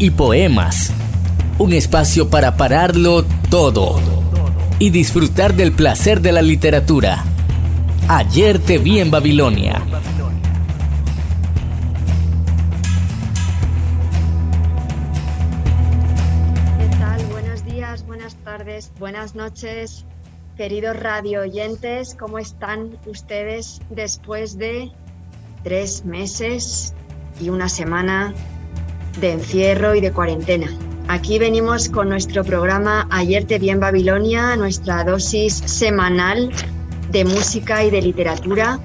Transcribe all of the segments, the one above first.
y poemas. Un espacio para pararlo todo y disfrutar del placer de la literatura. Ayer te vi en Babilonia. ¿Qué tal? Buenos días, buenas tardes, buenas noches, queridos radio oyentes. ¿Cómo están ustedes después de tres meses y una semana de encierro y de cuarentena. Aquí venimos con nuestro programa Ayer te vi en Babilonia, nuestra dosis semanal de música y de literatura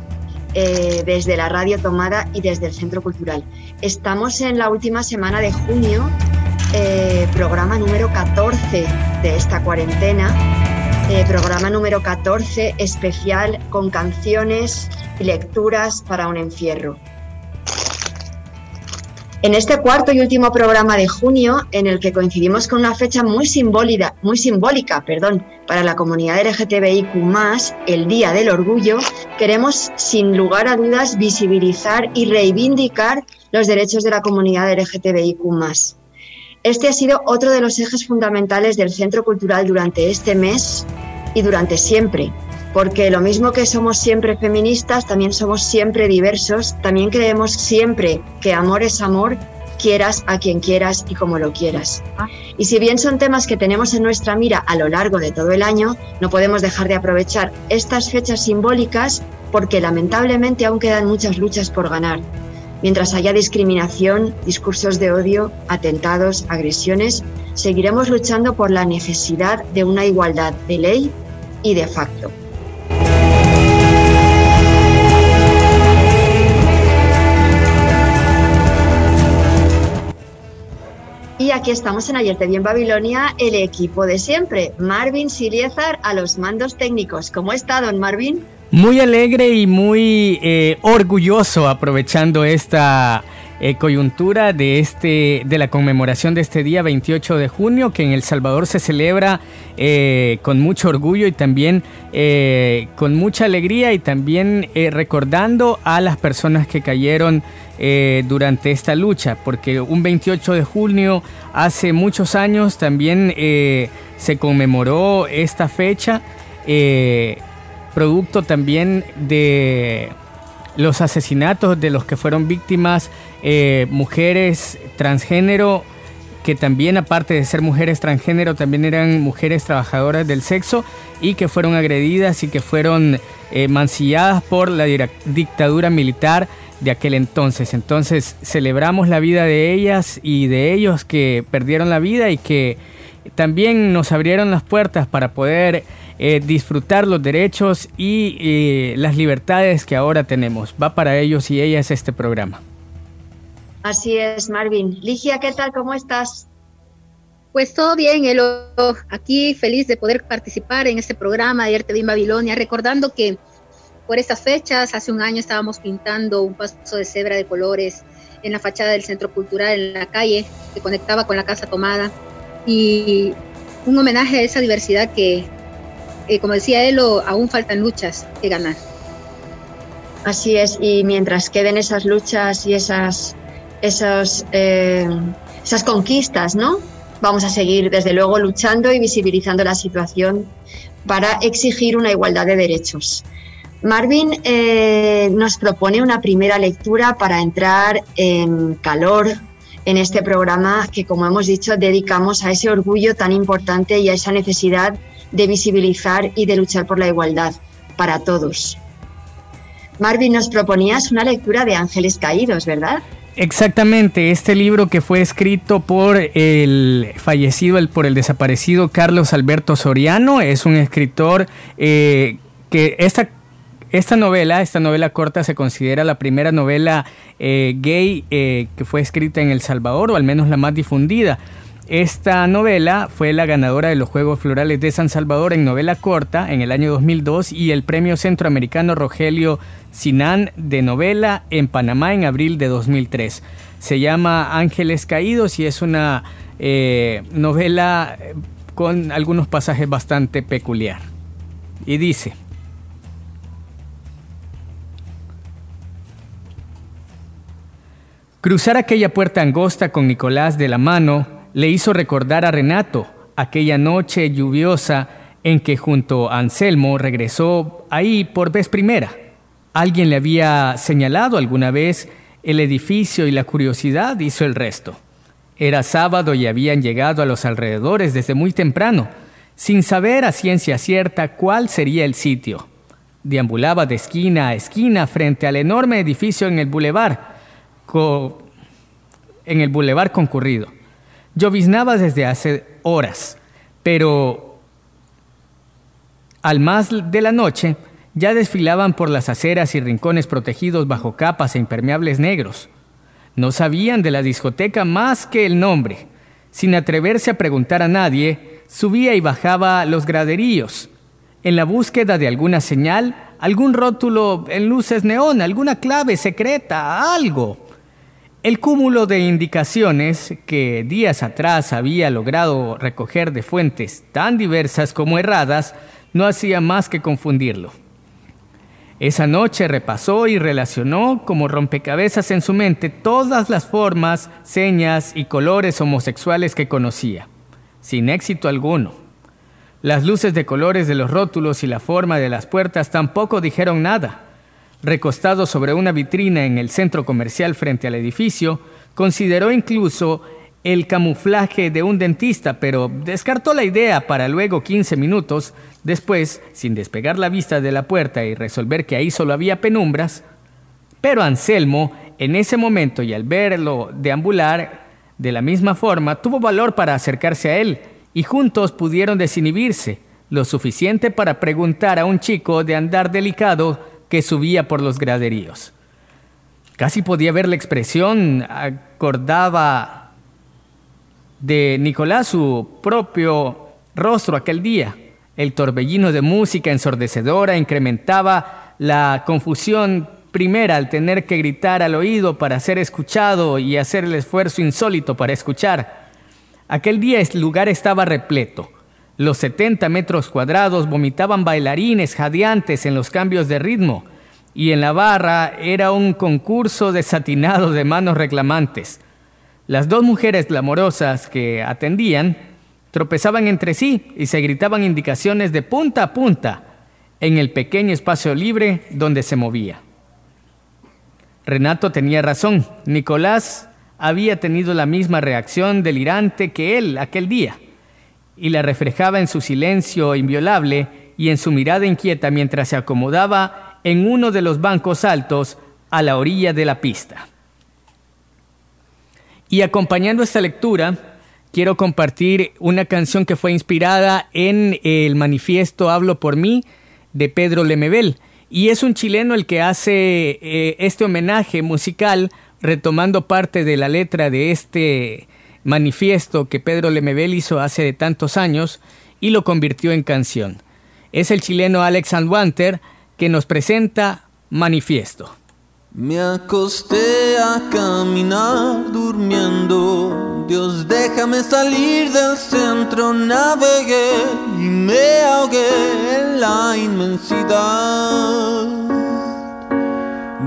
eh, desde la radio tomada y desde el Centro Cultural. Estamos en la última semana de junio, eh, programa número 14 de esta cuarentena, eh, programa número 14 especial con canciones y lecturas para un encierro. En este cuarto y último programa de junio, en el que coincidimos con una fecha muy simbólica, muy simbólica perdón, para la comunidad LGTBIQ, el Día del Orgullo, queremos sin lugar a dudas visibilizar y reivindicar los derechos de la comunidad LGTBIQ. Este ha sido otro de los ejes fundamentales del Centro Cultural durante este mes y durante siempre, porque lo mismo que somos siempre feministas, también somos siempre diversos, también creemos siempre que amor es amor, quieras a quien quieras y como lo quieras. Y si bien son temas que tenemos en nuestra mira a lo largo de todo el año, no podemos dejar de aprovechar estas fechas simbólicas porque lamentablemente aún quedan muchas luchas por ganar. Mientras haya discriminación, discursos de odio, atentados, agresiones, seguiremos luchando por la necesidad de una igualdad de ley y de facto. Aquí estamos en Ayer te vi en Babilonia, el equipo de siempre. Marvin Siliezar a los mandos técnicos. ¿Cómo está, don Marvin? Muy alegre y muy eh, orgulloso aprovechando esta eh, coyuntura de, este, de la conmemoración de este día 28 de junio que en El Salvador se celebra eh, con mucho orgullo y también con mucha alegría y también recordando a las personas que cayeron durante esta lucha, porque un 28 de junio hace muchos años también se conmemoró esta fecha, producto también de los asesinatos de los que fueron víctimas eh, mujeres transgénero que también aparte de ser mujeres transgénero también eran mujeres trabajadoras del sexo y que fueron agredidas y que fueron eh, mancilladas por la dictadura militar de aquel entonces. Entonces celebramos la vida de ellas y de ellos que perdieron la vida y que también nos abrieron las puertas para poder eh, disfrutar los derechos y eh, las libertades que ahora tenemos. Va para ellos y ellas este programa. Así es, Marvin. Ligia, ¿qué tal? ¿Cómo estás? Pues todo bien, Elo. Aquí feliz de poder participar en este programa de Arte en Babilonia, recordando que por estas fechas, hace un año estábamos pintando un paso de cebra de colores en la fachada del Centro Cultural en la calle que conectaba con la Casa Tomada y un homenaje a esa diversidad que, eh, como decía él, aún faltan luchas que ganar. Así es, y mientras queden esas luchas y esas, esos, eh, esas conquistas, ¿no? Vamos a seguir, desde luego, luchando y visibilizando la situación para exigir una igualdad de derechos. Marvin eh, nos propone una primera lectura para entrar en calor en este programa que, como hemos dicho, dedicamos a ese orgullo tan importante y a esa necesidad de visibilizar y de luchar por la igualdad para todos. Marvin, nos proponías una lectura de Ángeles Caídos, ¿verdad? Exactamente, este libro que fue escrito por el fallecido, el, por el desaparecido Carlos Alberto Soriano, es un escritor eh, que esta esta novela, esta novela corta se considera la primera novela eh, gay eh, que fue escrita en El Salvador, o al menos la más difundida. Esta novela fue la ganadora de los Juegos Florales de San Salvador en novela corta en el año 2002 y el premio centroamericano Rogelio Sinan de novela en Panamá en abril de 2003. Se llama Ángeles Caídos y es una eh, novela con algunos pasajes bastante peculiar. Y dice, Cruzar aquella puerta angosta con Nicolás de la mano le hizo recordar a Renato aquella noche lluviosa en que junto a Anselmo regresó ahí por vez primera. Alguien le había señalado alguna vez el edificio y la curiosidad hizo el resto. Era sábado y habían llegado a los alrededores desde muy temprano, sin saber a ciencia cierta cuál sería el sitio. Deambulaba de esquina a esquina frente al enorme edificio en el bulevar en el bulevar concurrido. Lloviznaba desde hace horas, pero al más de la noche ya desfilaban por las aceras y rincones protegidos bajo capas e impermeables negros. No sabían de la discoteca más que el nombre. Sin atreverse a preguntar a nadie, subía y bajaba los graderíos, en la búsqueda de alguna señal, algún rótulo en luces neón, alguna clave secreta, algo. El cúmulo de indicaciones que días atrás había logrado recoger de fuentes tan diversas como erradas no hacía más que confundirlo. Esa noche repasó y relacionó como rompecabezas en su mente todas las formas, señas y colores homosexuales que conocía, sin éxito alguno. Las luces de colores de los rótulos y la forma de las puertas tampoco dijeron nada. Recostado sobre una vitrina en el centro comercial frente al edificio, consideró incluso el camuflaje de un dentista, pero descartó la idea para luego 15 minutos después, sin despegar la vista de la puerta y resolver que ahí solo había penumbras. Pero Anselmo, en ese momento y al verlo deambular de la misma forma, tuvo valor para acercarse a él y juntos pudieron desinhibirse, lo suficiente para preguntar a un chico de andar delicado que subía por los graderíos. Casi podía ver la expresión, acordaba de Nicolás su propio rostro aquel día. El torbellino de música ensordecedora incrementaba la confusión primera al tener que gritar al oído para ser escuchado y hacer el esfuerzo insólito para escuchar. Aquel día el lugar estaba repleto. Los 70 metros cuadrados vomitaban bailarines jadeantes en los cambios de ritmo, y en la barra era un concurso desatinado de manos reclamantes. Las dos mujeres glamorosas que atendían tropezaban entre sí y se gritaban indicaciones de punta a punta en el pequeño espacio libre donde se movía. Renato tenía razón. Nicolás había tenido la misma reacción delirante que él aquel día y la reflejaba en su silencio inviolable y en su mirada inquieta mientras se acomodaba en uno de los bancos altos a la orilla de la pista. Y acompañando esta lectura, quiero compartir una canción que fue inspirada en el manifiesto Hablo por mí de Pedro Lemebel. Y es un chileno el que hace eh, este homenaje musical retomando parte de la letra de este manifiesto que Pedro Lemebel hizo hace tantos años y lo convirtió en canción. Es el chileno Alex Wanter que nos presenta Manifiesto. Me acosté a caminar durmiendo. Dios, déjame salir del centro. Navegué y me ahogué en la inmensidad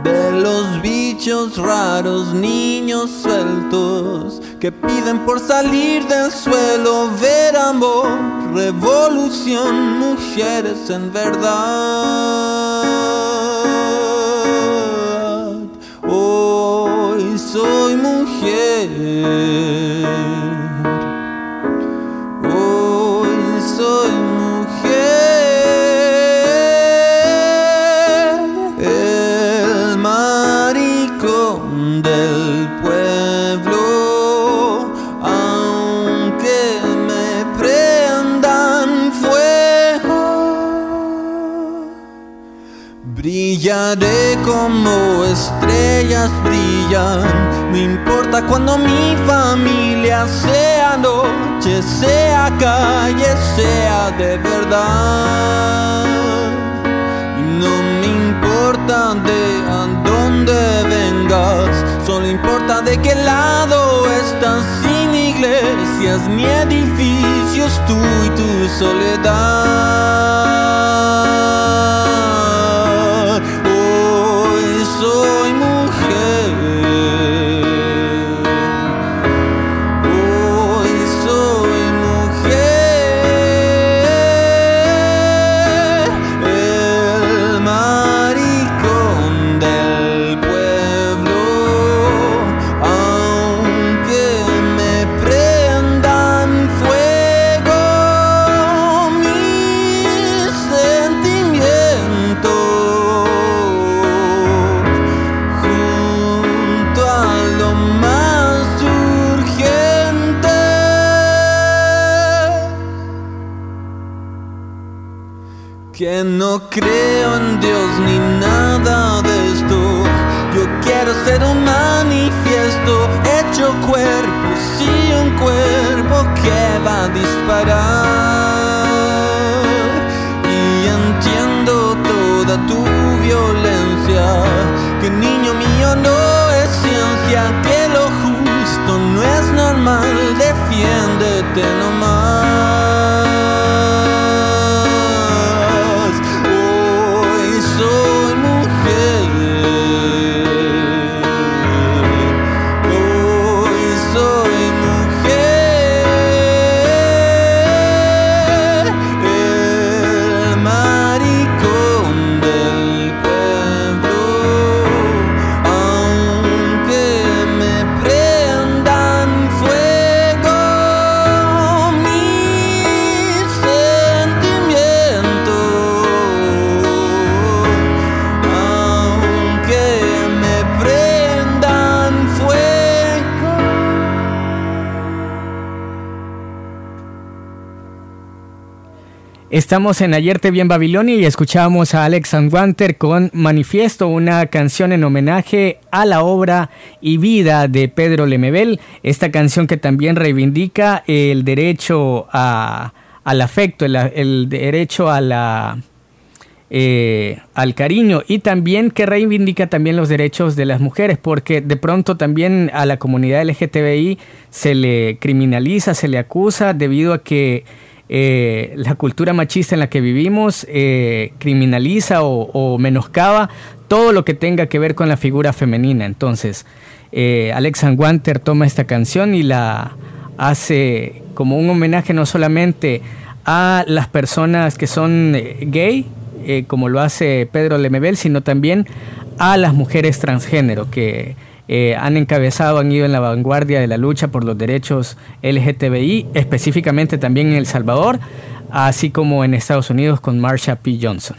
de los bichos raros, niños sueltos que piden por salir del suelo, ver amor, revolución, mujeres en verdad. Hoy soy mujer. Brillaré como estrellas brillan. Me importa cuando mi familia sea noche, sea calle, sea de verdad. No me importa de a dónde vengas, solo importa de qué lado estás. Sin iglesias ni edificios, tú y tu soledad. Creo en Dios ni nada de esto. Yo quiero ser un manifiesto hecho cuerpo, sí, un cuerpo que va a disparar. Y entiendo toda tu violencia, que niño mío no es ciencia, que lo justo no es normal, defiéndete nomás. Estamos en Ayer te vi en Babilonia y escuchamos a Alex Wanter con Manifiesto, una canción en homenaje a la obra y vida de Pedro Lemebel. Esta canción que también reivindica el derecho al afecto, el, derecho eh, al cariño y también que reivindica también los derechos de las mujeres, porque de pronto también a la comunidad LGTBI se le criminaliza, se le acusa debido a que eh, la cultura machista en la que vivimos eh, criminaliza o, menoscaba todo lo que tenga que ver con la figura femenina. Entonces, eh, Alex Wanter toma esta canción y la hace como un homenaje no solamente a las personas que son gay, como lo hace Pedro Lemebel, sino también a las mujeres transgénero que eh, han encabezado, han ido en la vanguardia de la lucha por los derechos LGTBI, específicamente también en El Salvador, así como en Estados Unidos con Marsha P. Johnson.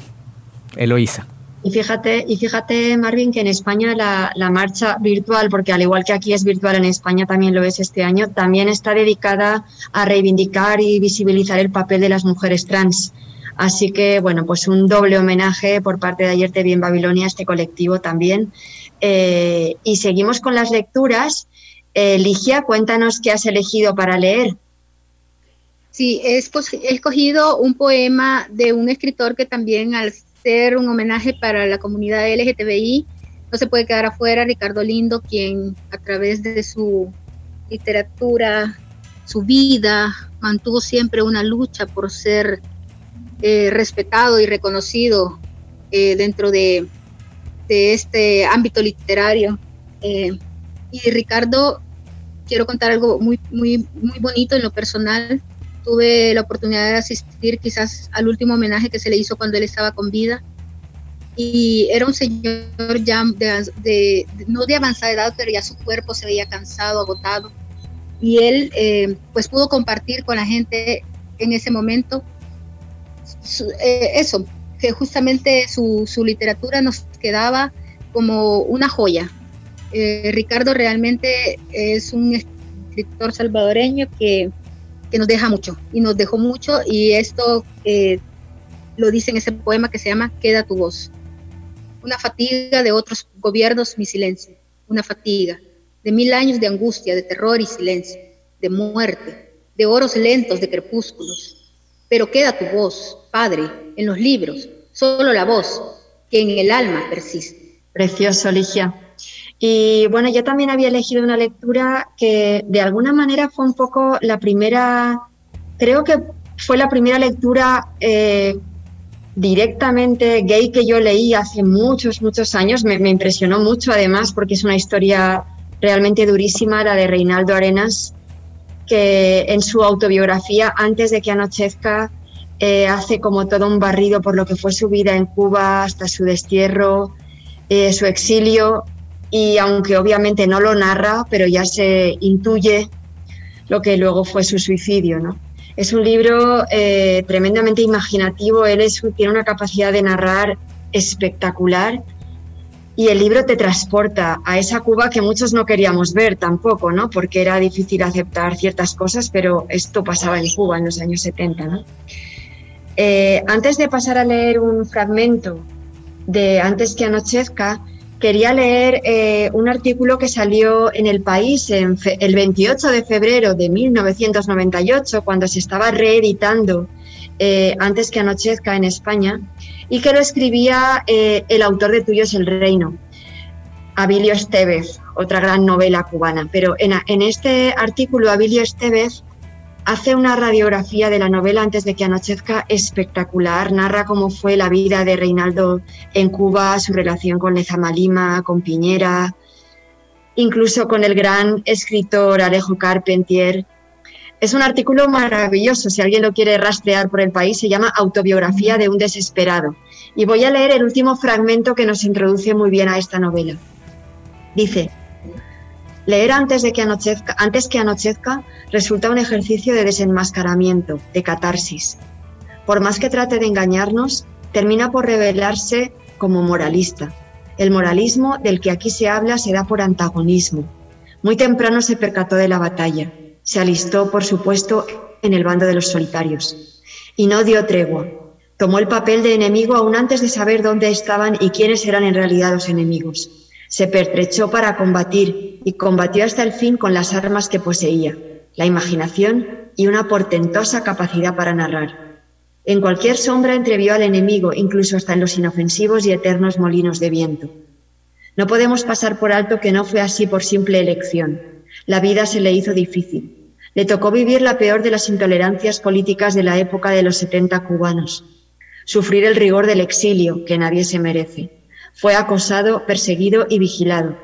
Eloísa. Y fíjate, y fíjate, Marvin, que en España la, la, marcha virtual, porque al igual que aquí es virtual, en España también lo es este año, también está dedicada a reivindicar y visibilizar el papel de las mujeres trans. Así que, bueno, pues un doble homenaje por parte de Ayer Te Vi en Babilonia a este colectivo también. Eh, y seguimos con las lecturas. Eh, Ligia, cuéntanos qué has elegido para leer. Sí, he escogido un poema de un escritor que también al ser un homenaje para la comunidad LGTBI, no se puede quedar afuera, Ricardo Lindo, quien a través de su literatura, su vida, mantuvo siempre una lucha por ser eh, respetado y reconocido dentro de, de este ámbito literario. Eh, y Ricardo, quiero contar algo muy, muy, muy bonito en lo personal. Tuve la oportunidad de asistir quizás al último homenaje que se le hizo cuando él estaba con vida. Y era un señor ya de, no de avanzada edad, pero ya su cuerpo se veía cansado, agotado. Y él eh, pues pudo compartir con la gente en ese momento eh, eso, que justamente su, su literatura nos quedaba como una joya. Eh, Ricardo realmente es un escritor salvadoreño que, que, nos deja mucho y nos dejó mucho y esto eh, lo dice en ese poema que se llama Queda tu voz. una fatiga de otros gobiernos, mi silencio, una fatiga de mil años de angustia, de terror y silencio, de muerte, de oros lentos de crepúsculos. Pero queda tu voz, Padre, en los libros, solo la voz, que en el alma persiste. Precioso, Ligia. Y bueno, yo también había elegido una lectura que de alguna manera fue un poco la primera, creo que fue la primera lectura eh, directamente gay que yo leí hace muchos, muchos años. Me, impresionó mucho además porque es una historia realmente durísima, la de Reinaldo Arenas, que en su autobiografía, antes de que anochezca, eh, hace como todo un barrido por lo que fue su vida en Cuba hasta su destierro, eh, su exilio, y aunque obviamente no lo narra, pero ya se intuye lo que luego fue su suicidio, ¿no? Es un libro eh, tremendamente imaginativo, él tiene una capacidad de narrar espectacular y el libro te transporta a esa Cuba que muchos no queríamos ver tampoco, ¿no? Porque era difícil aceptar ciertas cosas, pero esto pasaba en Cuba en los años 70, ¿no? Eh, antes de pasar a leer un fragmento de Antes que anochezca, quería leer eh, un artículo que salió en El País el 28 de febrero de 1998, cuando se estaba reeditando eh, Antes que anochezca en España, y que lo escribía el autor de Tuyo es el Reino, Abilio Estevez, otra gran novela cubana. Pero en, en este artículo, Abilio Estevez hace una radiografía de la novela antes de que anochezca espectacular, narra cómo fue la vida de Reinaldo en Cuba, su relación con Lezama Lima, con Piñera, incluso con el gran escritor Alejo Carpentier. Es un artículo maravilloso, si alguien lo quiere rastrear por el país, se llama Autobiografía de un desesperado. Y voy a leer el último fragmento que nos introduce muy bien a esta novela. Dice, Leer antes, de que anochezca, antes que anochezca resulta un ejercicio de desenmascaramiento, de catarsis. Por más que trate de engañarnos, termina por revelarse como moralista. El moralismo del que aquí se habla se da por antagonismo. Muy temprano se percató de la batalla. Se alistó, por supuesto, en el bando de los solitarios. Y no dio tregua. Tomó el papel de enemigo aún antes de saber dónde estaban y quiénes eran en realidad los enemigos. Se pertrechó para combatir y combatió hasta el fin con las armas que poseía, la imaginación y una portentosa capacidad para narrar. En cualquier sombra entrevió al enemigo, incluso hasta en los inofensivos y eternos molinos de viento. No podemos pasar por alto que no fue así por simple elección. La vida se le hizo difícil. Le tocó vivir la peor de las intolerancias políticas de la época de los 70 cubanos. Sufrir el rigor del exilio, que nadie se merece fue acosado, perseguido y vigilado.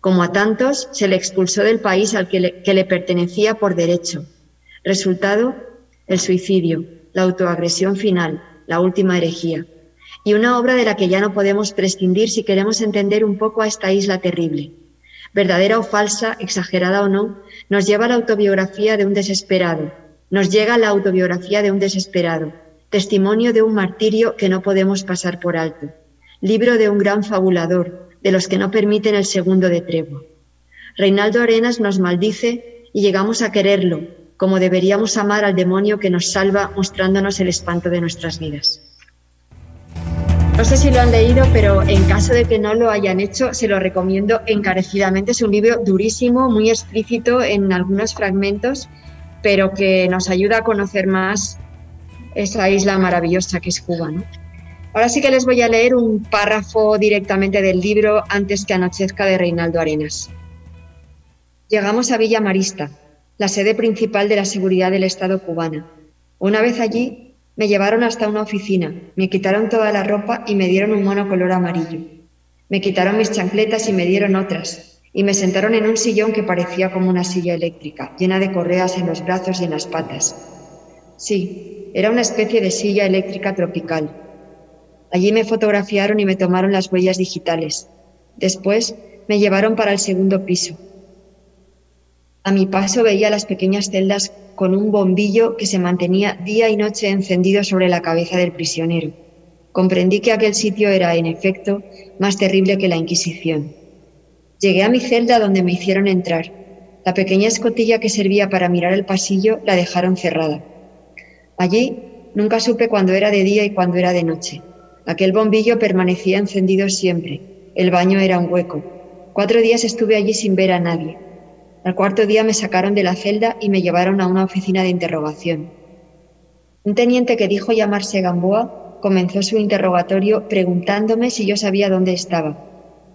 Como a tantos, se le expulsó del país al que le, pertenecía por derecho. Resultado, el suicidio, la autoagresión final, la última herejía. Y una obra de la que ya no podemos prescindir si queremos entender un poco a esta isla terrible. Verdadera o falsa, exagerada o no, nos lleva la autobiografía de un desesperado. Nos llega la autobiografía de un desesperado, testimonio de un martirio que no podemos pasar por alto libro de un gran fabulador, de los que no permiten el segundo de tregua. Reinaldo Arenas nos maldice y llegamos a quererlo, como deberíamos amar al demonio que nos salva mostrándonos el espanto de nuestras vidas. No sé si lo han leído, pero en caso de que no lo hayan hecho, se lo recomiendo encarecidamente. Es un libro durísimo, muy explícito en algunos fragmentos, pero que nos ayuda a conocer más esa isla maravillosa que es Cuba. ¿no? Ahora sí que les voy a leer un párrafo directamente del libro Antes que anochezca de Reinaldo Arenas. Llegamos a Villa Marista, la sede principal de la seguridad del Estado cubana. Una vez allí, me llevaron hasta una oficina, me quitaron toda la ropa y me dieron un mono color amarillo. Me quitaron mis chancletas y me dieron otras, y me sentaron en un sillón que parecía como una silla eléctrica, llena de correas en los brazos y en las patas. Sí, era una especie de silla eléctrica tropical, Allí me fotografiaron y me tomaron las huellas digitales. Después me llevaron para el segundo piso. A mi paso veía las pequeñas celdas con un bombillo que se mantenía día y noche encendido sobre la cabeza del prisionero. Comprendí que aquel sitio era, en efecto, más terrible que la Inquisición. Llegué a mi celda donde me hicieron entrar. La pequeña escotilla que servía para mirar el pasillo la dejaron cerrada. Allí nunca supe cuándo era de día y cuándo era de noche. Aquel bombillo permanecía encendido siempre. El baño era un hueco. Cuatro días estuve allí sin ver a nadie. Al cuarto día me sacaron de la celda y me llevaron a una oficina de interrogación. Un teniente que dijo llamarse Gamboa comenzó su interrogatorio preguntándome si yo sabía dónde estaba.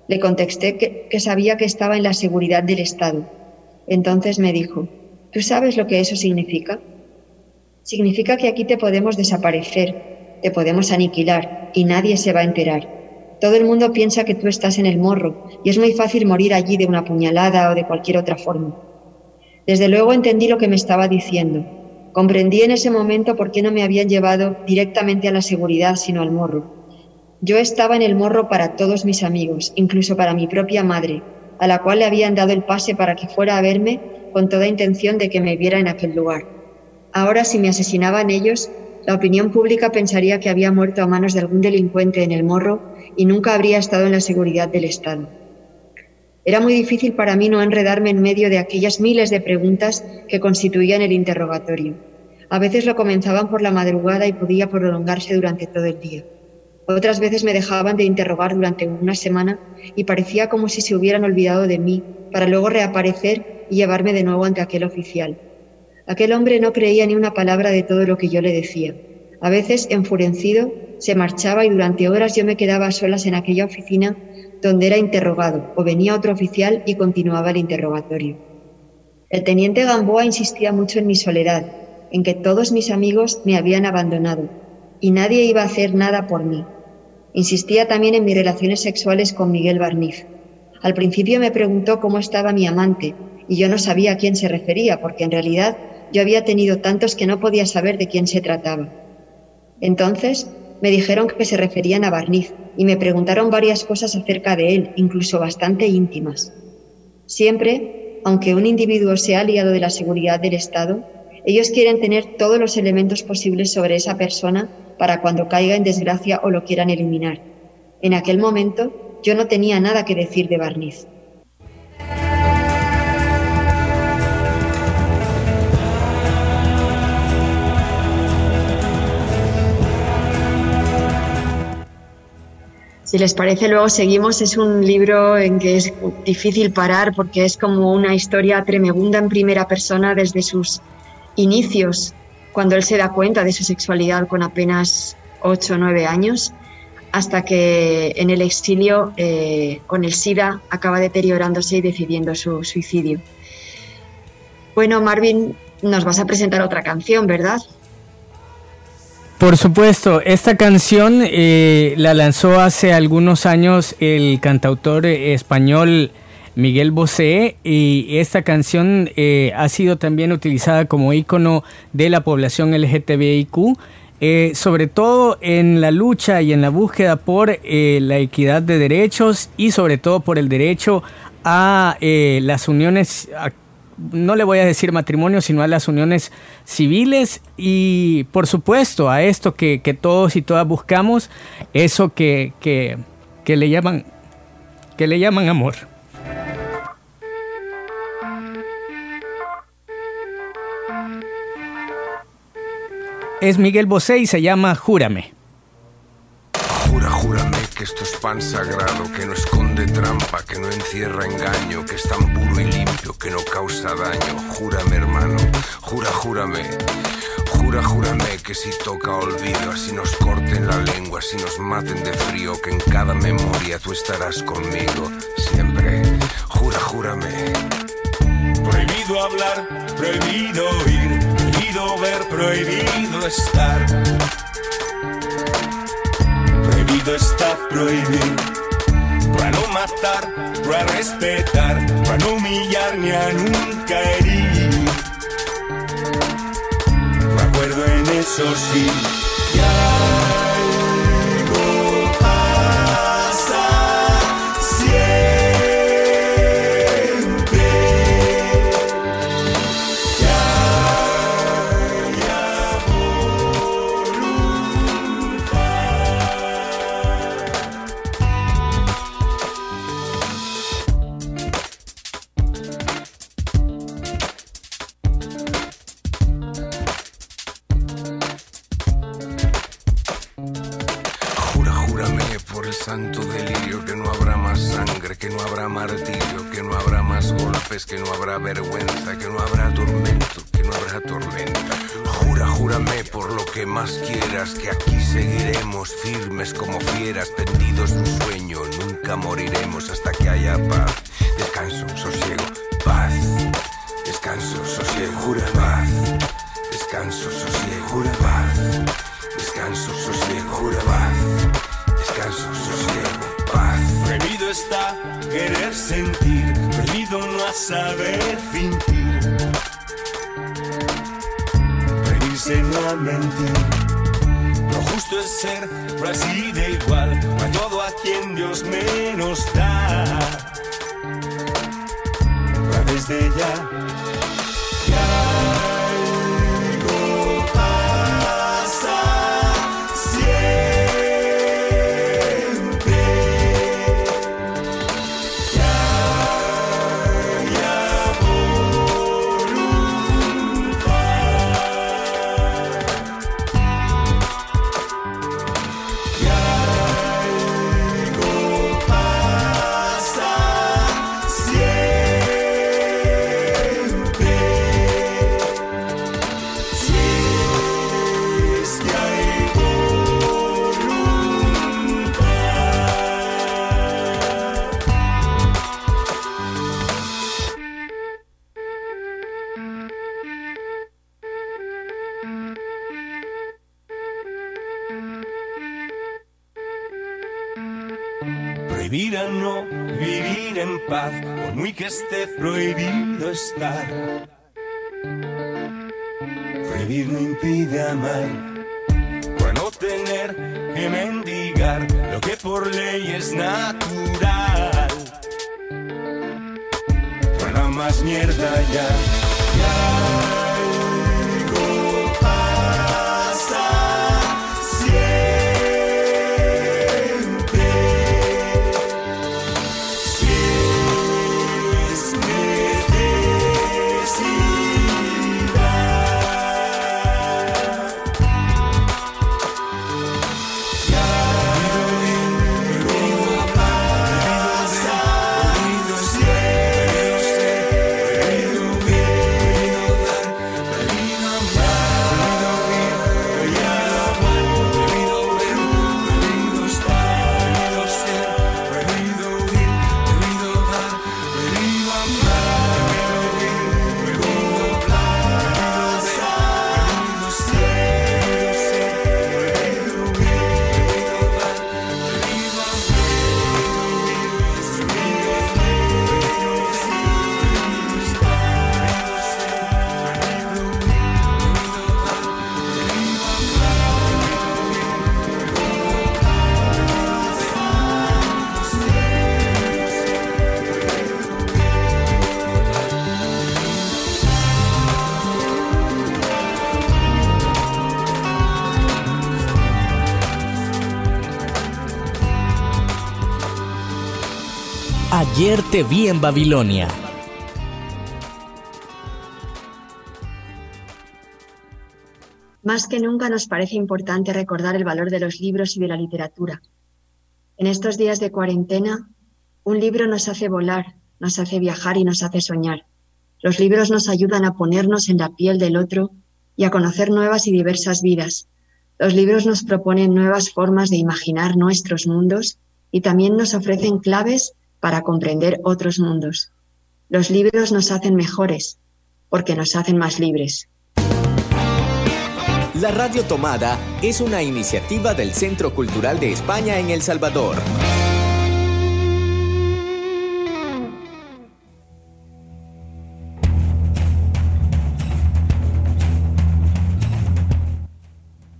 Le contesté que, que sabía que estaba en la seguridad del Estado. Entonces me dijo, ¿tú sabes lo que eso significa? Significa que aquí te podemos desaparecer, te podemos aniquilar y nadie se va a enterar. Todo el mundo piensa que tú estás en el morro y es muy fácil morir allí de una puñalada o de cualquier otra forma. Desde luego entendí lo que me estaba diciendo. Comprendí en ese momento por qué no me habían llevado directamente a la seguridad, sino al morro. Yo estaba en el morro para todos mis amigos, incluso para mi propia madre, a la cual le habían dado el pase para que fuera a verme con toda intención de que me viera en aquel lugar. Ahora, si me asesinaban ellos, la opinión pública pensaría que había muerto a manos de algún delincuente en el morro y nunca habría estado en la seguridad del Estado. Era muy difícil para mí no enredarme en medio de aquellas miles de preguntas que constituían el interrogatorio. A veces lo comenzaban por la madrugada y podía prolongarse durante todo el día. Otras veces me dejaban de interrogar durante una semana y parecía como si se hubieran olvidado de mí para luego reaparecer y llevarme de nuevo ante aquel oficial. Aquel hombre no creía ni una palabra de todo lo que yo le decía. A veces, enfurecido, se marchaba y durante horas yo me quedaba a solas en aquella oficina donde era interrogado, o venía otro oficial y continuaba el interrogatorio. El teniente Gamboa insistía mucho en mi soledad, en que todos mis amigos me habían abandonado y nadie iba a hacer nada por mí. Insistía también en mis relaciones sexuales con Miguel Barniz. Al principio me preguntó cómo estaba mi amante y yo no sabía a quién se refería porque en realidad yo había tenido tantos que no podía saber de quién se trataba. Entonces me dijeron que se referían a Barniz y me preguntaron varias cosas acerca de él, incluso bastante íntimas. Siempre, aunque un individuo sea aliado de la seguridad del Estado, ellos quieren tener todos los elementos posibles sobre esa persona para cuando caiga en desgracia o lo quieran eliminar. En aquel momento yo no tenía nada que decir de Barniz. Si les parece, luego seguimos. Es un libro en que es difícil parar porque es como una historia tremenda en primera persona desde sus inicios, cuando él se da cuenta de su sexualidad con apenas 8 o 9 años, hasta que en el exilio, eh, con el SIDA, acaba deteriorándose y decidiendo su suicidio. Bueno, Marvin, nos vas a presentar otra canción, ¿verdad? Por supuesto, esta canción eh, la lanzó hace algunos años el cantautor español Miguel Bosé y esta canción eh, ha sido también utilizada como icono de la población LGTBIQ, eh, sobre todo en la lucha y en la búsqueda por la equidad de derechos y sobre todo por el derecho a las uniones no le voy a decir matrimonio, sino a las uniones civiles y por supuesto a esto que, todos y todas buscamos, eso que, que, le llaman que le llaman amor. Es Miguel Bosé y se llama Júrame. Pan sagrado, que no esconde trampa, que no encierra engaño, que es tan puro y limpio, que no causa daño. Júrame, hermano, jura, júrame. Jura, júrame que si toca olvido, así nos corten la lengua, así nos maten de frío, que en cada memoria tú estarás conmigo, siempre. Jura, júrame. Prohibido hablar, prohibido oír, prohibido ver, prohibido estar prohibido está prohibir. Para no matar, para respetar, para no humillar ni a nunca herir. Me en eso sí. tanto firmes como fieras, pendidos de un sueño, nunca moriremos hasta que haya paz, descanso, sosiego, paz, descanso, sosiego, jura paz, descanso, sosiego, jura paz, descanso, sosiego, jura paz, descanso, sosiego, paz. Prohibido está querer sentir, prohibido no saber fingir. Prohibirse no a mentir. Lo justo es ser por así de igual a todo a quien Dios menos da. Desde. Ya prohibido estar. Prohibir no impide amar, por no tener que mendigar lo que por ley es natural. Por no más mierda ya Ayer te Babilonia. Más que nunca nos parece importante recordar el valor de los libros y de la literatura. En estos días de cuarentena, un libro nos hace volar, nos hace viajar y nos hace soñar. Los libros nos ayudan a ponernos en la piel del otro y a conocer nuevas y diversas vidas. Los libros nos proponen nuevas formas de imaginar nuestros mundos y también nos ofrecen claves para comprender otros mundos. Los libros nos hacen mejores porque nos hacen más libres. La Radio Tomada es una iniciativa del Centro Cultural de España en El Salvador.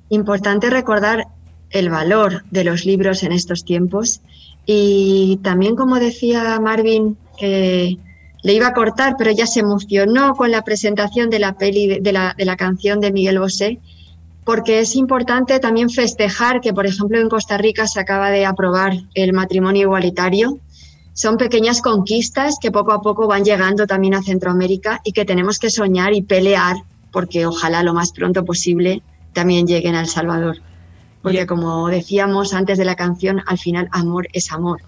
Importante recordar el valor de los libros en estos tiempos y también, como decía Marvin, que le iba a cortar, pero ya se emocionó con la presentación de la peli, de la, de la canción de Miguel Bosé, porque es importante también festejar que, por ejemplo, en Costa Rica se acaba de aprobar el matrimonio igualitario. Son pequeñas conquistas que poco a poco van llegando también a Centroamérica y que tenemos que soñar y pelear porque ojalá lo más pronto posible también lleguen a El Salvador. Porque como decíamos antes de la canción, al final amor es amor.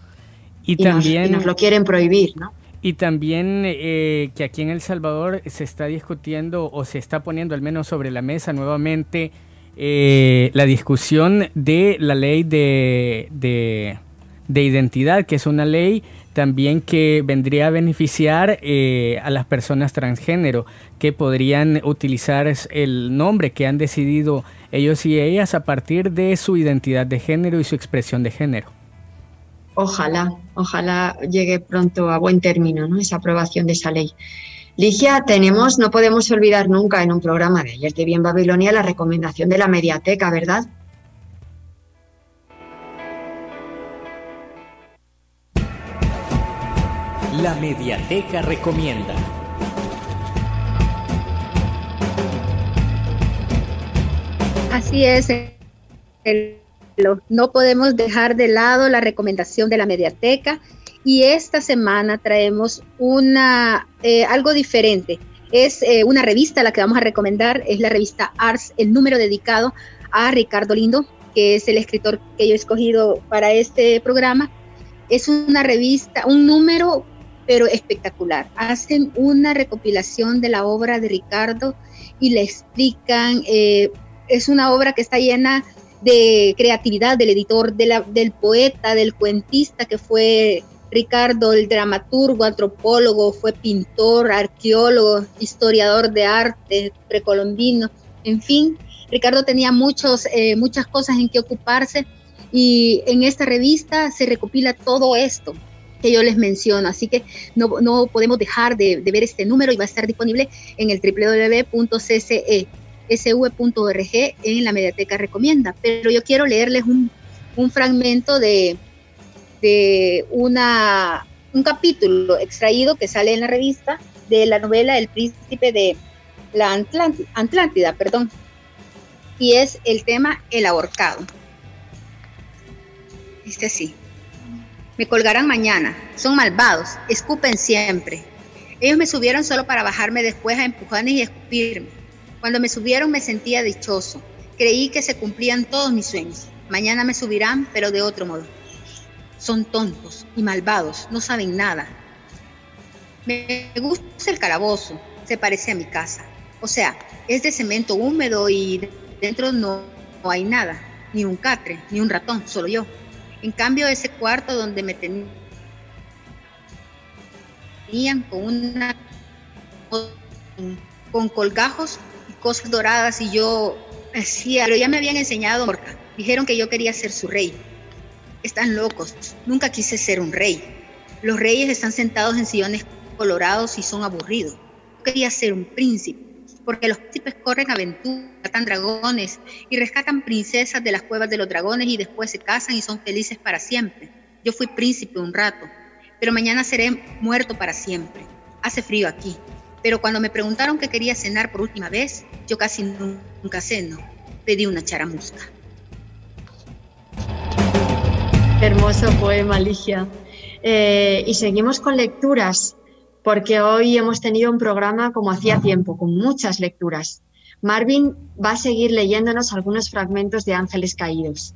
Y, también... nos, lo quieren prohibir, ¿no? Y también eh, que aquí en El Salvador se está discutiendo o se está poniendo al menos sobre la mesa nuevamente eh, la discusión de la ley de, de, identidad, que es una ley también que vendría a beneficiar eh, a las personas transgénero, que podrían utilizar el nombre que han decidido ellos y ellas a partir de su identidad de género y su expresión de género. Ojalá, ojalá llegue pronto a buen término ¿no? esa aprobación de esa ley. Ligia, tenemos, no podemos olvidar nunca en un programa de ayer de Bien Babilonia la recomendación de la mediateca, ¿verdad? La mediateca recomienda. Así es. no podemos dejar de lado la recomendación de la mediateca y esta semana traemos una, eh, algo diferente. Es eh, una revista la que vamos a recomendar, es la revista Ars, el número dedicado a Ricardo Lindo, que es el escritor que yo he escogido para este programa. Es una revista, un número, pero espectacular. Hacen una recopilación de la obra de Ricardo y le explican, eh, es una obra que está llena de creatividad del editor, del poeta, del cuentista que fue Ricardo, el dramaturgo, antropólogo, fue pintor, arqueólogo, historiador de arte, precolombino, en fin, Ricardo tenía muchos, eh, muchas cosas en que ocuparse y en esta revista se recopila todo esto que yo les menciono, así que no, podemos dejar de, ver este número y va a estar disponible en el www.ccesv.org en la Mediateca Recomienda. Pero yo quiero leerles un, un fragmento de, de una, un capítulo extraído que sale en la revista de la novela El príncipe de la Atlántida, perdón, y es el tema El ahorcado. Dice así, me colgarán mañana, son malvados, escupen siempre. Ellos me subieron solo para bajarme después a empujones y escupirme. Cuando me subieron me sentía dichoso, creí que se cumplían todos mis sueños. Mañana me subirán, pero de otro modo son tontos y malvados, no saben nada. Me gusta el calabozo, se parece a mi casa. O sea, es de cemento húmedo y dentro no, hay nada, ni un catre, ni un ratón, solo yo. En cambio, ese cuarto donde me tenían con una con colgajos y cosas doradas y yo decía, pero ya me habían enseñado, dijeron que yo quería ser su rey están locos. Nunca quise ser un rey. Los reyes están sentados en sillones colorados y son aburridos. Yo quería ser un príncipe, porque los príncipes corren aventuras, matan dragones y rescatan princesas de las cuevas de los dragones y después se casan y son felices para siempre. Yo fui príncipe un rato, pero mañana seré muerto para siempre. Hace frío aquí, pero cuando me preguntaron qué quería cenar por última vez, yo casi nunca ceno. Pedí una charamusca. Hermoso poema, Ligia. Eh, y seguimos con lecturas, porque hoy hemos tenido un programa como hacía tiempo, con muchas lecturas. Marvin va a seguir leyéndonos algunos fragmentos de Ángeles Caídos.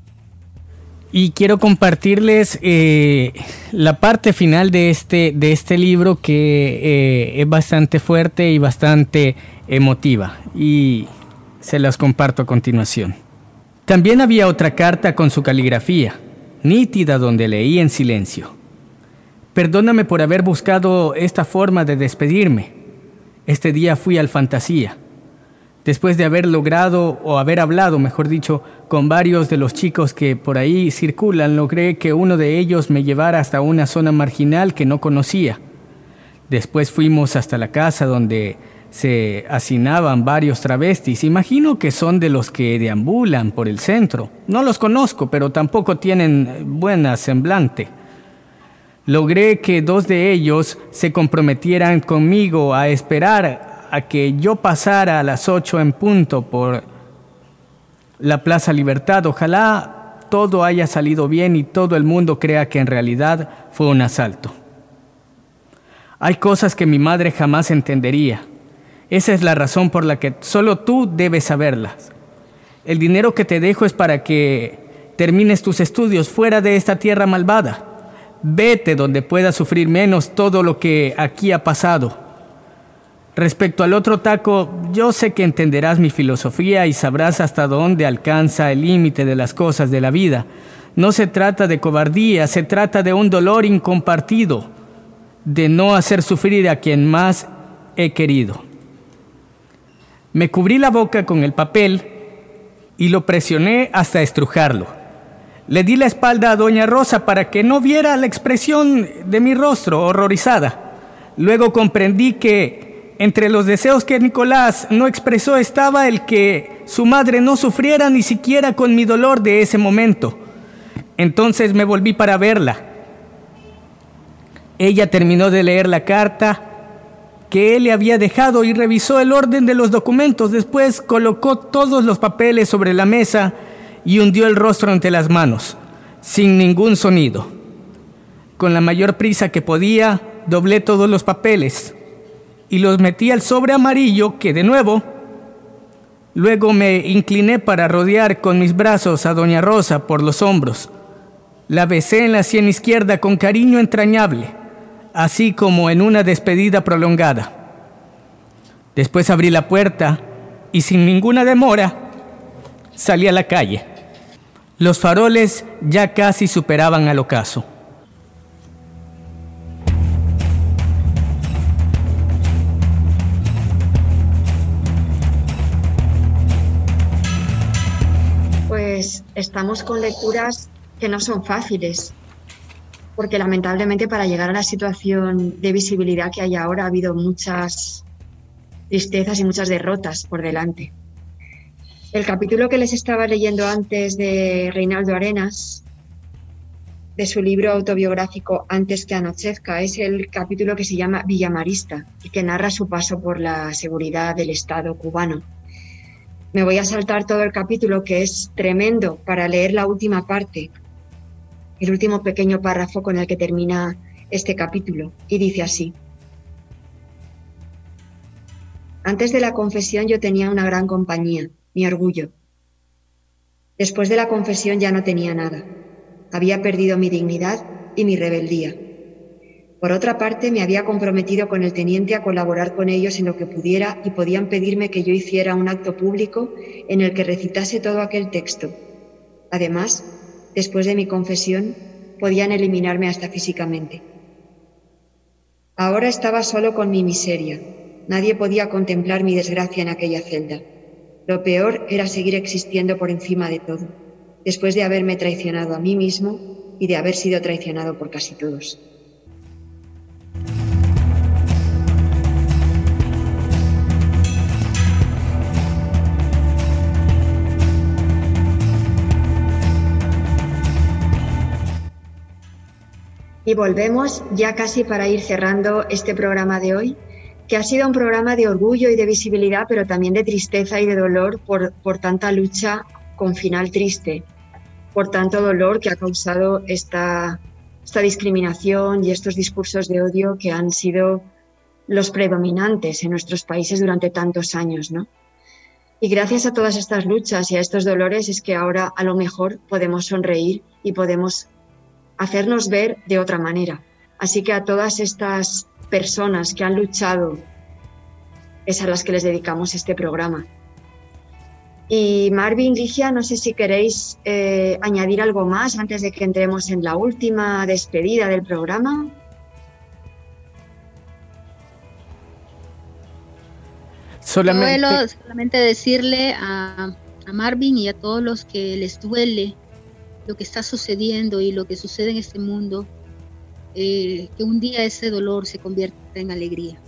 Y quiero compartirles eh, la parte final de este, de este libro que eh, es bastante fuerte y bastante emotiva. Y se las comparto a continuación. También había otra carta con su caligrafía nítida donde leí en silencio. Perdóname por haber buscado esta forma de despedirme. Este día fui al fantasía. Después de haber logrado, o haber hablado, mejor dicho, con varios de los chicos que por ahí circulan, logré que uno de ellos me llevara hasta una zona marginal que no conocía. Después fuimos hasta la casa donde se hacinaban varios travestis. Imagino que son de los que deambulan por el centro. No los conozco, pero tampoco tienen buena semblante. Logré que dos de ellos se comprometieran conmigo a esperar a que yo pasara a las ocho en punto por la Plaza Libertad. Ojalá todo haya salido bien y todo el mundo crea que en realidad fue un asalto. Hay cosas que mi madre jamás entendería esa es la razón por la que solo tú debes saberlas. El dinero que te dejo es para que termines tus estudios fuera de esta tierra malvada. Vete donde puedas sufrir menos todo lo que aquí ha pasado. Respecto al otro taco, yo sé que entenderás mi filosofía y sabrás hasta dónde alcanza el límite de las cosas de la vida. No se trata de cobardía, se trata de un dolor incompartido, de no hacer sufrir a quien más he querido. Me cubrí la boca con el papel y lo presioné hasta estrujarlo. Le di la espalda a doña Rosa para que no viera la expresión de mi rostro horrorizada. Luego comprendí que entre los deseos que Nicolás no expresó estaba el que su madre no sufriera ni siquiera con mi dolor de ese momento. Entonces me volví para verla. Ella terminó de leer la carta que él le había dejado y revisó el orden de los documentos. Después colocó todos los papeles sobre la mesa y hundió el rostro ante las manos, sin ningún sonido. Con la mayor prisa que podía, doblé todos los papeles y los metí al sobre amarillo que de nuevo... Luego me incliné para rodear con mis brazos a Doña Rosa por los hombros. La besé en la sien izquierda con cariño entrañable, así como en una despedida prolongada. Después abrí la puerta y sin ninguna demora salí a la calle. Los faroles ya casi superaban al ocaso. Pues estamos con lecturas que no son fáciles, porque lamentablemente para llegar a la situación de visibilidad que hay ahora ha habido muchas tristezas y muchas derrotas por delante. El capítulo que les estaba leyendo antes de Reinaldo Arenas, de su libro autobiográfico Antes que anochezca, es el capítulo que se llama Villamarista y que narra su paso por la seguridad del Estado cubano. Me voy a saltar todo el capítulo que es tremendo para leer la última parte, el último pequeño párrafo con el que termina este capítulo, y dice así. Antes de la confesión yo tenía una gran compañía mi orgullo. Después de la confesión ya no tenía nada. Había perdido mi dignidad y mi rebeldía. Por otra parte, me había comprometido con el teniente a colaborar con ellos en lo que pudiera y podían pedirme que yo hiciera un acto público en el que recitase todo aquel texto. Además, después de mi confesión, podían eliminarme hasta físicamente. Ahora estaba solo con mi miseria. Nadie podía contemplar mi desgracia en aquella celda. Lo peor era seguir existiendo por encima de todo, después de haberme traicionado a mí mismo y de haber sido traicionado por casi todos. Y volvemos ya casi para ir cerrando este programa de hoy que ha sido un programa de orgullo y de visibilidad, pero también de tristeza y de dolor por, por tanta lucha con final triste, por tanto dolor que ha causado esta, esta discriminación y estos discursos de odio que han sido los predominantes en nuestros países durante tantos años, ¿no? Y gracias a todas estas luchas y a estos dolores es que ahora a lo mejor podemos sonreír y podemos hacernos ver de otra manera. Así que a todas estas personas que han luchado, es a las que les dedicamos este programa. Y Marvin, Ligia, no sé si queréis eh, añadir algo más antes de que entremos en la última despedida del programa. Solamente, solamente decirle a, a Marvin y a todos los que les duele lo que está sucediendo y lo que sucede en este mundo, eh, que un día ese dolor se convierta en alegría.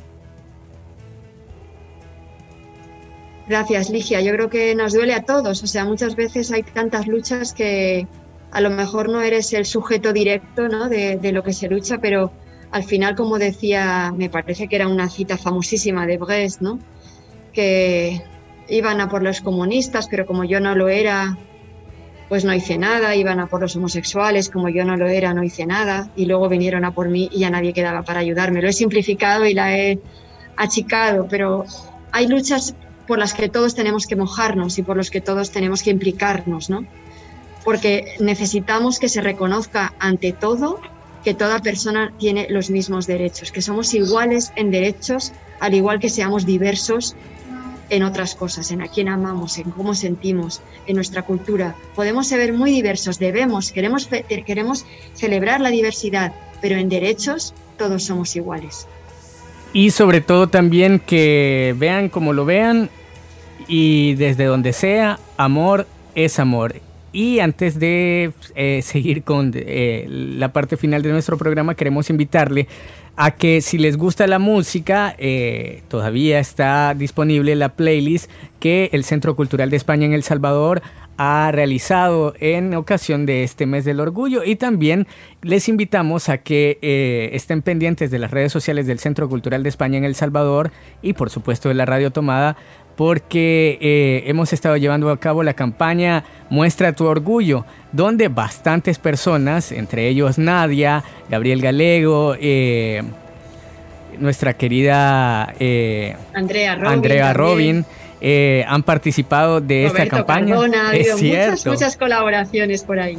Gracias, Ligia. Yo creo que nos duele a todos. O sea, muchas veces hay tantas luchas que a lo mejor no eres el sujeto directo de, lo que se lucha, pero al final, como decía, me parece que era una cita famosísima de Brest, ¿no? que iban a por los comunistas, pero como yo no lo era, pues no hice nada, iban a por los homosexuales, como yo no lo era, no hice nada, y luego vinieron a por mí y ya nadie quedaba para ayudarme. Lo he simplificado y la he achicado, pero hay luchas por las que todos tenemos que mojarnos y por los que todos tenemos que implicarnos, ¿no? Porque necesitamos que se reconozca ante todo que toda persona tiene los mismos derechos, que somos iguales en derechos, al igual que seamos diversos en otras cosas, en a quién amamos, en cómo sentimos, en nuestra cultura. Podemos ser muy diversos, debemos, queremos, queremos celebrar la diversidad, pero en derechos todos somos iguales. Y sobre todo también que vean como lo vean y desde donde sea, amor es amor. Y antes de eh, seguir con eh, la parte final de nuestro programa, queremos invitarle a que si les gusta la música, eh, todavía está disponible la playlist que el Centro Cultural de España en El Salvador ha realizado en ocasión de este mes del orgullo. Y también les invitamos a que eh, estén pendientes de las redes sociales del Centro Cultural de España en El Salvador y por supuesto de la Radio Tomada porque eh, hemos estado llevando a cabo la campaña Muestra tu orgullo, donde bastantes personas, entre ellos Nadia, Gabriel Galego, eh, nuestra querida Andrea Robin, Andrea Robin eh, han participado de esta campaña. es cierto. Muchas, muchas colaboraciones por ahí.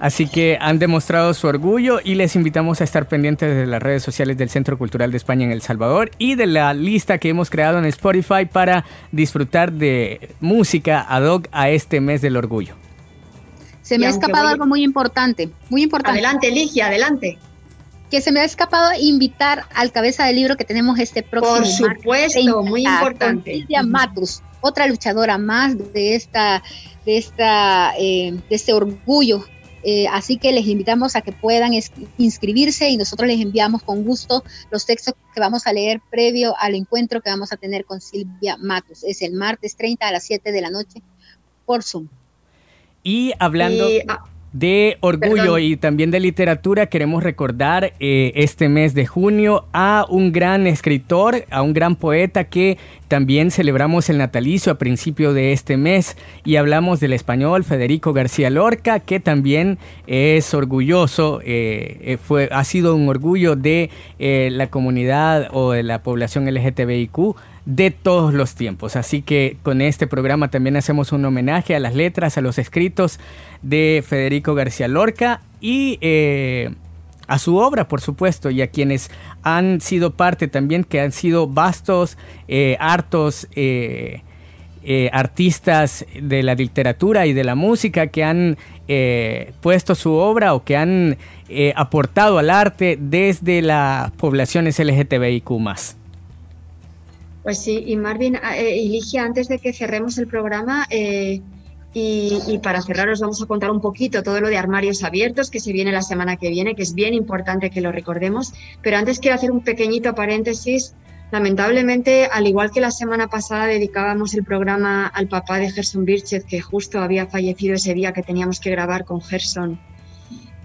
Así que han demostrado su orgullo y les invitamos a estar pendientes de las redes sociales del Centro Cultural de España en El Salvador y de la lista que hemos creado en Spotify para disfrutar de música ad hoc a este mes del orgullo. Se me ha escapado algo muy importante, muy importante. Adelante, Ligia, adelante que se me ha escapado invitar al cabeza del libro que tenemos este próximo Por supuesto, muy importante. Silvia Matus, otra luchadora más de esta, de esta, eh, de este orgullo. Eh, así que les invitamos a que puedan inscribirse y nosotros les enviamos con gusto los textos que vamos a leer previo al encuentro que vamos a tener con Silvia Matus. Es el martes 30 a las 7 de la noche por Zoom. Y hablando... Ah, de orgullo y también de literatura queremos recordar eh, este mes de junio a un gran escritor, a un gran poeta que también celebramos el natalicio a principio de este mes. Y hablamos del español Federico García Lorca que también es orgulloso, eh, eh, fue, ha sido un orgullo de la comunidad o de la población LGTBIQ de todos los tiempos. Así que con este programa también hacemos un homenaje a las letras, a los escritos de Federico García Lorca y eh, a su obra, por supuesto, y a quienes han sido parte también, que han sido vastos, eh, hartos. Eh, artistas de la literatura y de la música que han puesto su obra o que han aportado al arte desde las poblaciones LGTBIQ. Pues sí, y Marvin eh, y Ligia, antes de que cerremos el programa, eh, y, para cerrar os vamos a contar un poquito todo lo de armarios abiertos que se viene la semana que viene, que es bien importante que lo recordemos. Pero antes quiero hacer un pequeñito paréntesis. Lamentablemente, al igual que la semana pasada dedicábamos el programa al papá de Gerson Birchet, que justo había fallecido ese día que teníamos que grabar con Gerson,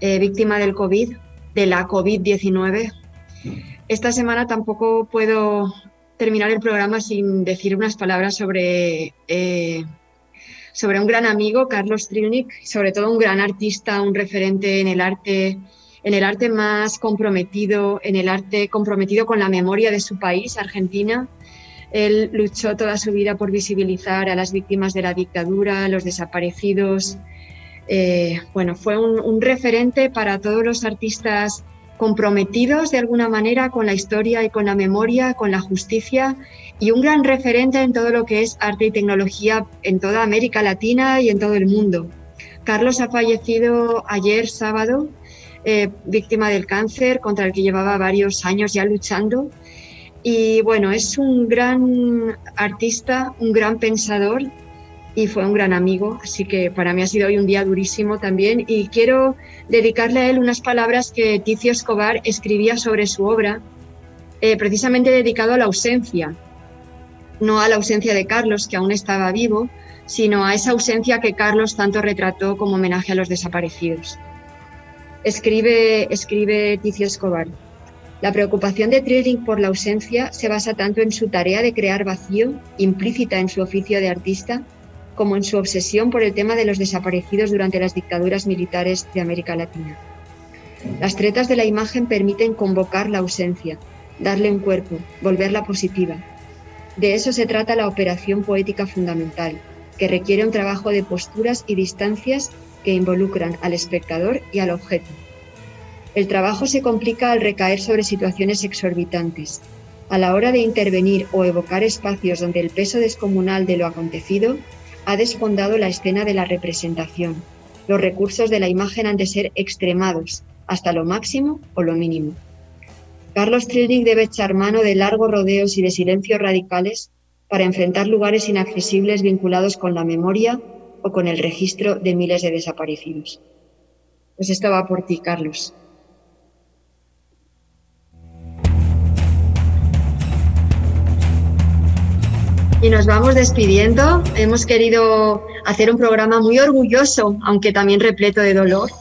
eh, víctima del COVID, de la COVID-19. Esta semana tampoco puedo terminar el programa sin decir unas palabras sobre, eh, sobre un gran amigo, Carlos Trilnik, sobre todo un gran artista, un referente en el arte, en el arte más comprometido, en el arte comprometido con la memoria de su país, Argentina. Él luchó toda su vida por visibilizar a las víctimas de la dictadura, a los desaparecidos. Eh, bueno, fue un, un referente para todos los artistas comprometidos de alguna manera con la historia y con la memoria, con la justicia y un gran referente en todo lo que es arte y tecnología en toda América Latina y en todo el mundo. Carlos ha fallecido ayer sábado, eh, víctima del cáncer, contra el que llevaba varios años ya luchando. Y bueno, es un gran artista, un gran pensador y fue un gran amigo, así que para mí ha sido hoy un día durísimo también y quiero dedicarle a él unas palabras que Ticio Escobar escribía sobre su obra, eh, precisamente dedicado a la ausencia, no a la ausencia de Carlos, que aún estaba vivo, sino a esa ausencia que Carlos tanto retrató como homenaje a los desaparecidos. Escribe, escribe Ticio Escobar. La preocupación de Trilling por la ausencia se basa tanto en su tarea de crear vacío, implícita en su oficio de artista, como en su obsesión por el tema de los desaparecidos durante las dictaduras militares de América Latina. Las tretas de la imagen permiten convocar la ausencia, darle un cuerpo, volverla positiva. De eso se trata la operación poética fundamental, que requiere un trabajo de posturas y distancias que involucran al espectador y al objeto. El trabajo se complica al recaer sobre situaciones exorbitantes. A la hora de intervenir o evocar espacios donde el peso descomunal de lo acontecido ha desfondado la escena de la representación. Los recursos de la imagen han de ser extremados, hasta lo máximo o lo mínimo. Carlos Trilling debe echar mano de largos rodeos y de silencios radicales para enfrentar lugares inaccesibles vinculados con la memoria o con el registro de miles de desaparecidos. Pues esto va por ti, Carlos. Y nos vamos despidiendo. Hemos querido hacer un programa muy orgulloso, aunque también repleto de dolor.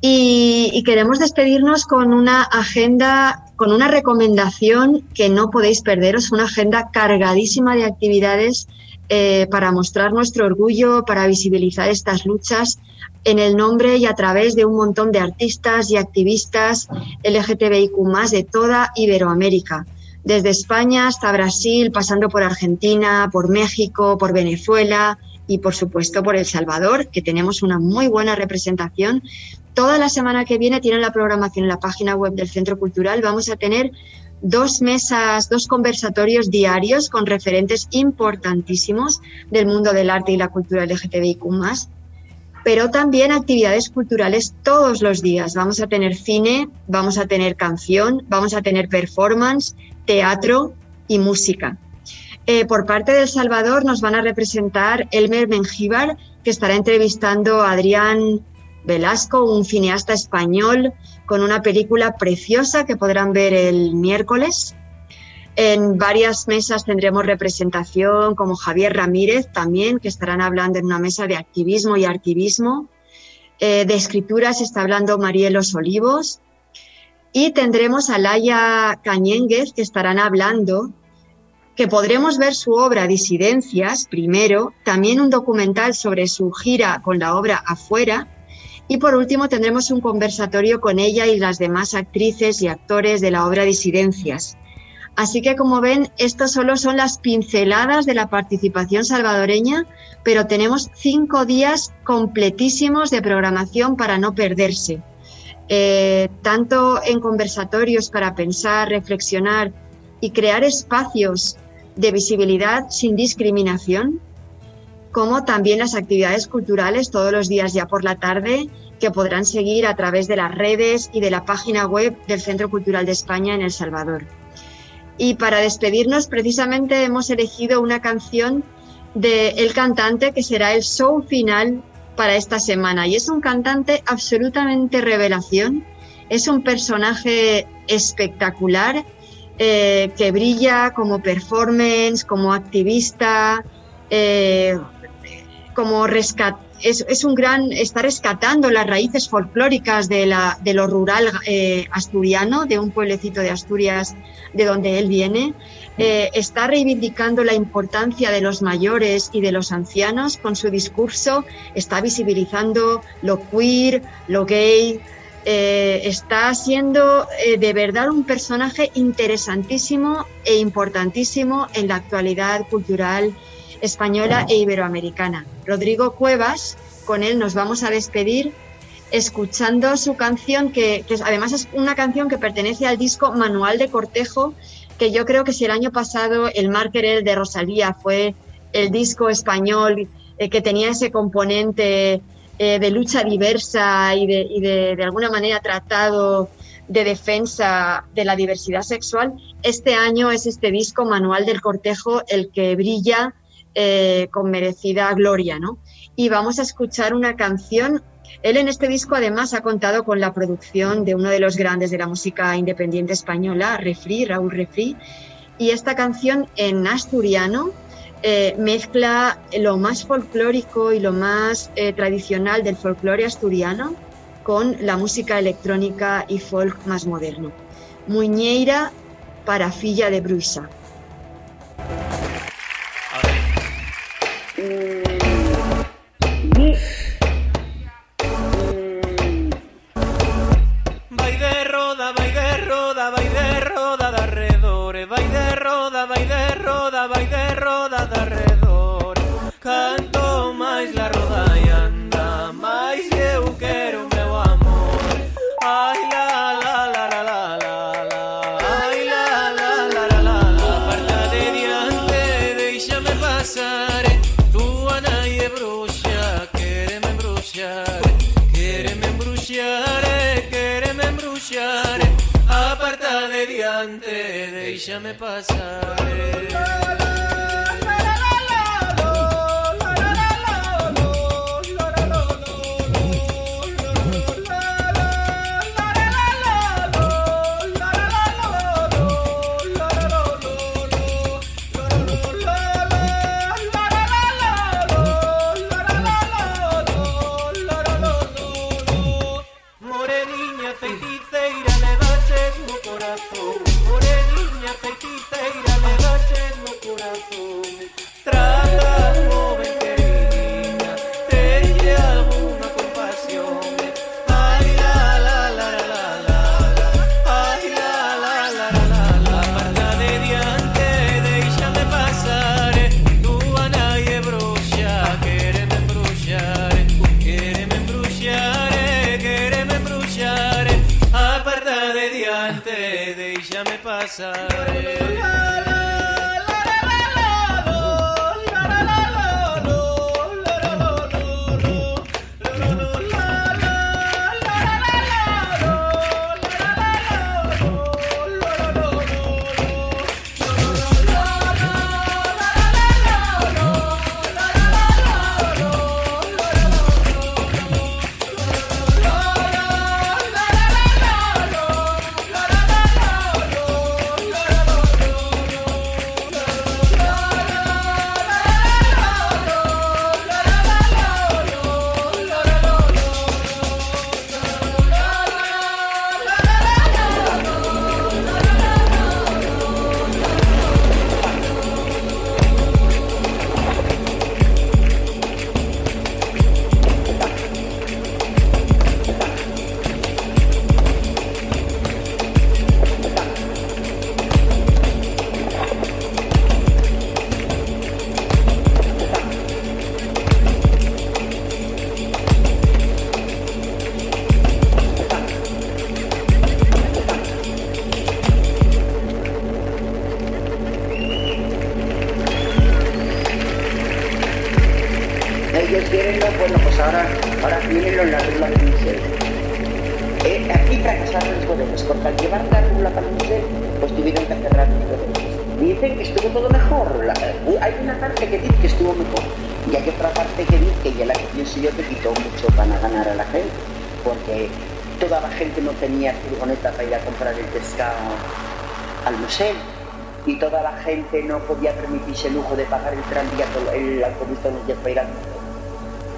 Y, queremos despedirnos con una agenda, con una recomendación que no podéis perderos, una agenda cargadísima de actividades eh, para mostrar nuestro orgullo, para visibilizar estas luchas en el nombre y a través de un montón de artistas y activistas LGTBIQ de toda Iberoamérica desde España hasta Brasil, pasando por Argentina, por México, por Venezuela y por supuesto por El Salvador, que tenemos una muy buena representación. Toda la semana que viene tienen la programación en la página web del Centro Cultural. Vamos a tener dos mesas, dos conversatorios diarios con referentes importantísimos del mundo del arte y la cultura LGTBIQ pero también actividades culturales todos los días. Vamos a tener cine, vamos a tener canción, vamos a tener performance, teatro y música. Eh, por parte de Salvador nos van a representar Elmer Mengíbar, que estará entrevistando a Adrián Velasco, un cineasta español, con una película preciosa que podrán ver el miércoles. En varias mesas tendremos representación como Javier Ramírez también, que estarán hablando en una mesa de activismo y arquivismo. Eh, de escrituras está hablando Marielos Olivos. Y tendremos a Laia Cañénguez, que estarán hablando, que podremos ver su obra Disidencias primero, también un documental sobre su gira con la obra Afuera. Y por último tendremos un conversatorio con ella y las demás actrices y actores de la obra Disidencias. Así que como ven, esto solo son las pinceladas de la participación salvadoreña, pero tenemos cinco días completísimos de programación para no perderse. Eh, tanto en conversatorios para pensar, reflexionar y crear espacios de visibilidad sin discriminación, como también las actividades culturales todos los días ya por la tarde que podrán seguir a través de las redes y de la página web del Centro Cultural de España en El Salvador. Y para despedirnos, precisamente hemos elegido una canción de El Cantante, que será el show final para esta semana. Y es un cantante absolutamente revelación, es un personaje espectacular eh, que brilla como performance, como activista, eh, como rescat es, un gran, está rescatando las raíces folclóricas de, la, de lo rural eh, asturiano, de un pueblecito de Asturias de donde él viene. Eh, está reivindicando la importancia de los mayores y de los ancianos con su discurso, está visibilizando lo queer, lo gay, eh, está siendo de verdad un personaje interesantísimo e importantísimo en la actualidad cultural española e iberoamericana. Rodrigo Cuevas, con él nos vamos a despedir escuchando su canción, que, además es una canción que pertenece al disco Manual de Cortejo, que yo creo que si el año pasado el Marker de Rosalía fue el disco español eh, que tenía ese componente eh, de lucha diversa y, de, y de, de alguna manera tratado de defensa de la diversidad sexual, este año es este disco Manual del Cortejo el que brilla eh, con merecida gloria, ¿no? Y vamos a escuchar una canción. Él en este disco además ha contado con la producción de uno de los grandes de la música independiente española, Refri, Raúl Refri, y esta canción en asturiano eh, mezcla lo más folclórico y lo más eh, tradicional del folclore asturiano con la música electrónica y folk más moderno. Muñeira para filla de Bruisa. 嗯。你 déjame pasar. Gente no podía permitirse el lujo de pagar el tranvía, el autobús todos los días para ir al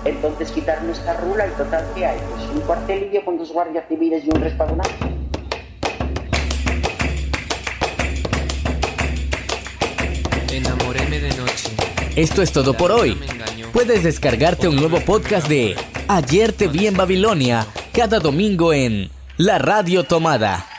Entonces quitaron esta rula y total, ¿qué hay? Pues un cuartelillo con dos guardias civiles y un respadonado. Enamoréme de noche. Esto es todo por hoy. Puedes descargarte un nuevo podcast de Ayer te vi en Babilonia cada domingo en La Radio Tomada.